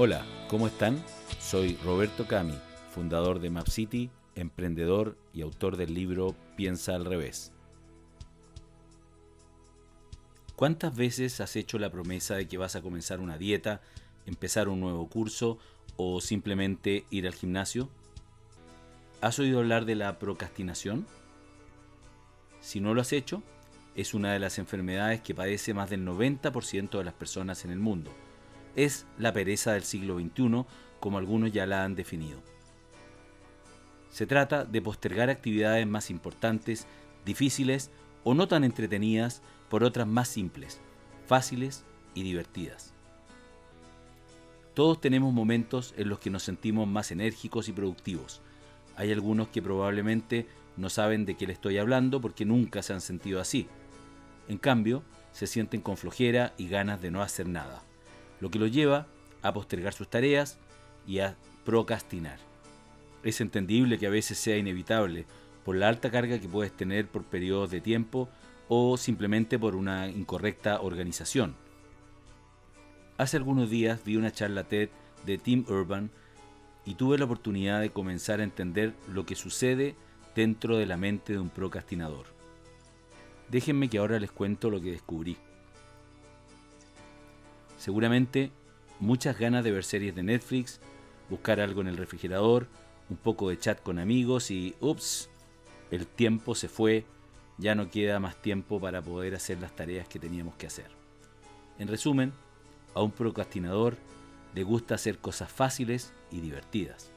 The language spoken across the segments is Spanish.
Hola, ¿cómo están? Soy Roberto Cami, fundador de MapCity, emprendedor y autor del libro Piensa al revés. ¿Cuántas veces has hecho la promesa de que vas a comenzar una dieta, empezar un nuevo curso o simplemente ir al gimnasio? ¿Has oído hablar de la procrastinación? Si no lo has hecho, es una de las enfermedades que padece más del 90% de las personas en el mundo es la pereza del siglo XXI, como algunos ya la han definido. Se trata de postergar actividades más importantes, difíciles o no tan entretenidas por otras más simples, fáciles y divertidas. Todos tenemos momentos en los que nos sentimos más enérgicos y productivos. Hay algunos que probablemente no saben de qué le estoy hablando porque nunca se han sentido así. En cambio, se sienten con flojera y ganas de no hacer nada lo que lo lleva a postergar sus tareas y a procrastinar. Es entendible que a veces sea inevitable por la alta carga que puedes tener por periodos de tiempo o simplemente por una incorrecta organización. Hace algunos días vi una charla TED de Tim Urban y tuve la oportunidad de comenzar a entender lo que sucede dentro de la mente de un procrastinador. Déjenme que ahora les cuento lo que descubrí. Seguramente muchas ganas de ver series de Netflix, buscar algo en el refrigerador, un poco de chat con amigos y ups, el tiempo se fue, ya no queda más tiempo para poder hacer las tareas que teníamos que hacer. En resumen, a un procrastinador le gusta hacer cosas fáciles y divertidas.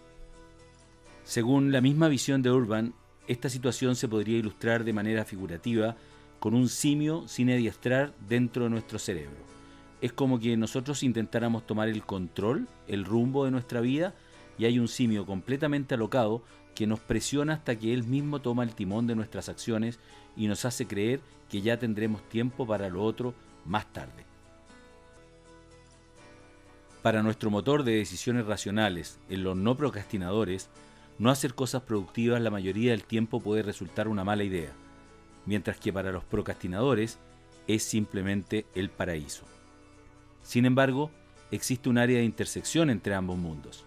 Según la misma visión de Urban, esta situación se podría ilustrar de manera figurativa con un simio sin adiestrar dentro de nuestro cerebro es como que nosotros intentáramos tomar el control, el rumbo de nuestra vida, y hay un simio completamente alocado que nos presiona hasta que él mismo toma el timón de nuestras acciones y nos hace creer que ya tendremos tiempo para lo otro más tarde. Para nuestro motor de decisiones racionales, en los no procrastinadores, no hacer cosas productivas la mayoría del tiempo puede resultar una mala idea, mientras que para los procrastinadores es simplemente el paraíso. Sin embargo, existe un área de intersección entre ambos mundos.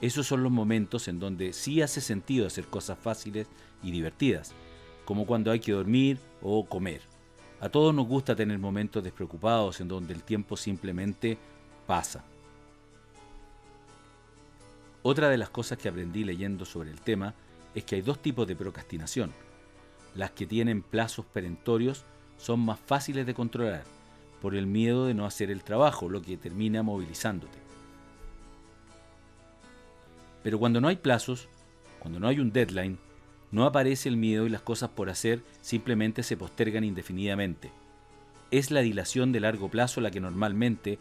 Esos son los momentos en donde sí hace sentido hacer cosas fáciles y divertidas, como cuando hay que dormir o comer. A todos nos gusta tener momentos despreocupados en donde el tiempo simplemente pasa. Otra de las cosas que aprendí leyendo sobre el tema es que hay dos tipos de procrastinación. Las que tienen plazos perentorios son más fáciles de controlar por el miedo de no hacer el trabajo, lo que termina movilizándote. Pero cuando no hay plazos, cuando no hay un deadline, no aparece el miedo y las cosas por hacer simplemente se postergan indefinidamente. Es la dilación de largo plazo la que normalmente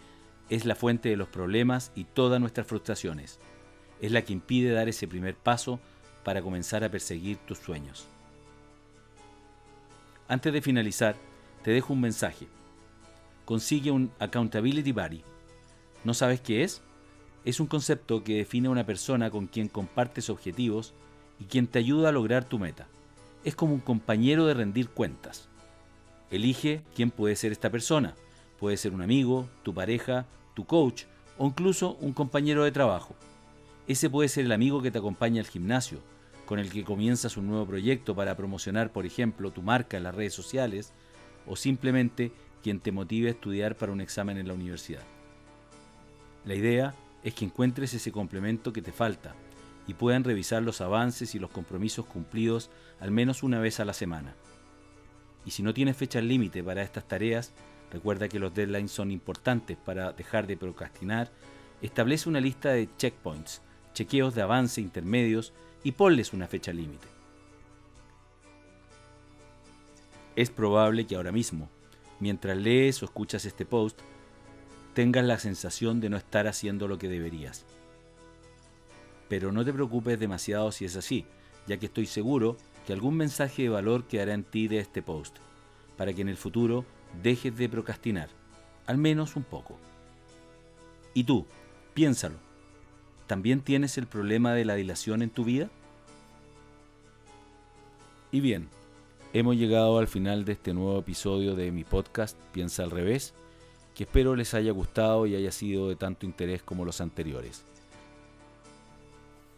es la fuente de los problemas y todas nuestras frustraciones. Es la que impide dar ese primer paso para comenzar a perseguir tus sueños. Antes de finalizar, te dejo un mensaje consigue un accountability buddy. ¿No sabes qué es? Es un concepto que define a una persona con quien compartes objetivos y quien te ayuda a lograr tu meta. Es como un compañero de rendir cuentas. Elige quién puede ser esta persona. Puede ser un amigo, tu pareja, tu coach o incluso un compañero de trabajo. Ese puede ser el amigo que te acompaña al gimnasio, con el que comienzas un nuevo proyecto para promocionar, por ejemplo, tu marca en las redes sociales, o simplemente quien te motive a estudiar para un examen en la universidad. La idea es que encuentres ese complemento que te falta y puedan revisar los avances y los compromisos cumplidos al menos una vez a la semana. Y si no tienes fecha límite para estas tareas, recuerda que los deadlines son importantes para dejar de procrastinar, establece una lista de checkpoints, chequeos de avance intermedios y ponles una fecha límite. Es probable que ahora mismo mientras lees o escuchas este post, tengas la sensación de no estar haciendo lo que deberías. Pero no te preocupes demasiado si es así, ya que estoy seguro que algún mensaje de valor quedará en ti de este post, para que en el futuro dejes de procrastinar, al menos un poco. Y tú, piénsalo, ¿también tienes el problema de la dilación en tu vida? Y bien, Hemos llegado al final de este nuevo episodio de mi podcast Piensa al revés. que espero les haya gustado y haya sido de tanto interés como los anteriores.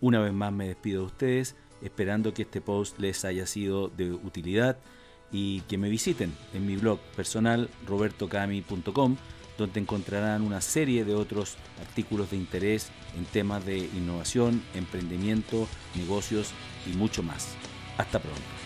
Una vez más me despido de ustedes, esperando que este post les haya sido de utilidad y que me visiten en mi blog personal robertocami.com donde encontrarán una serie de otros artículos de interés en temas de innovación, emprendimiento, negocios y mucho más. Hasta pronto.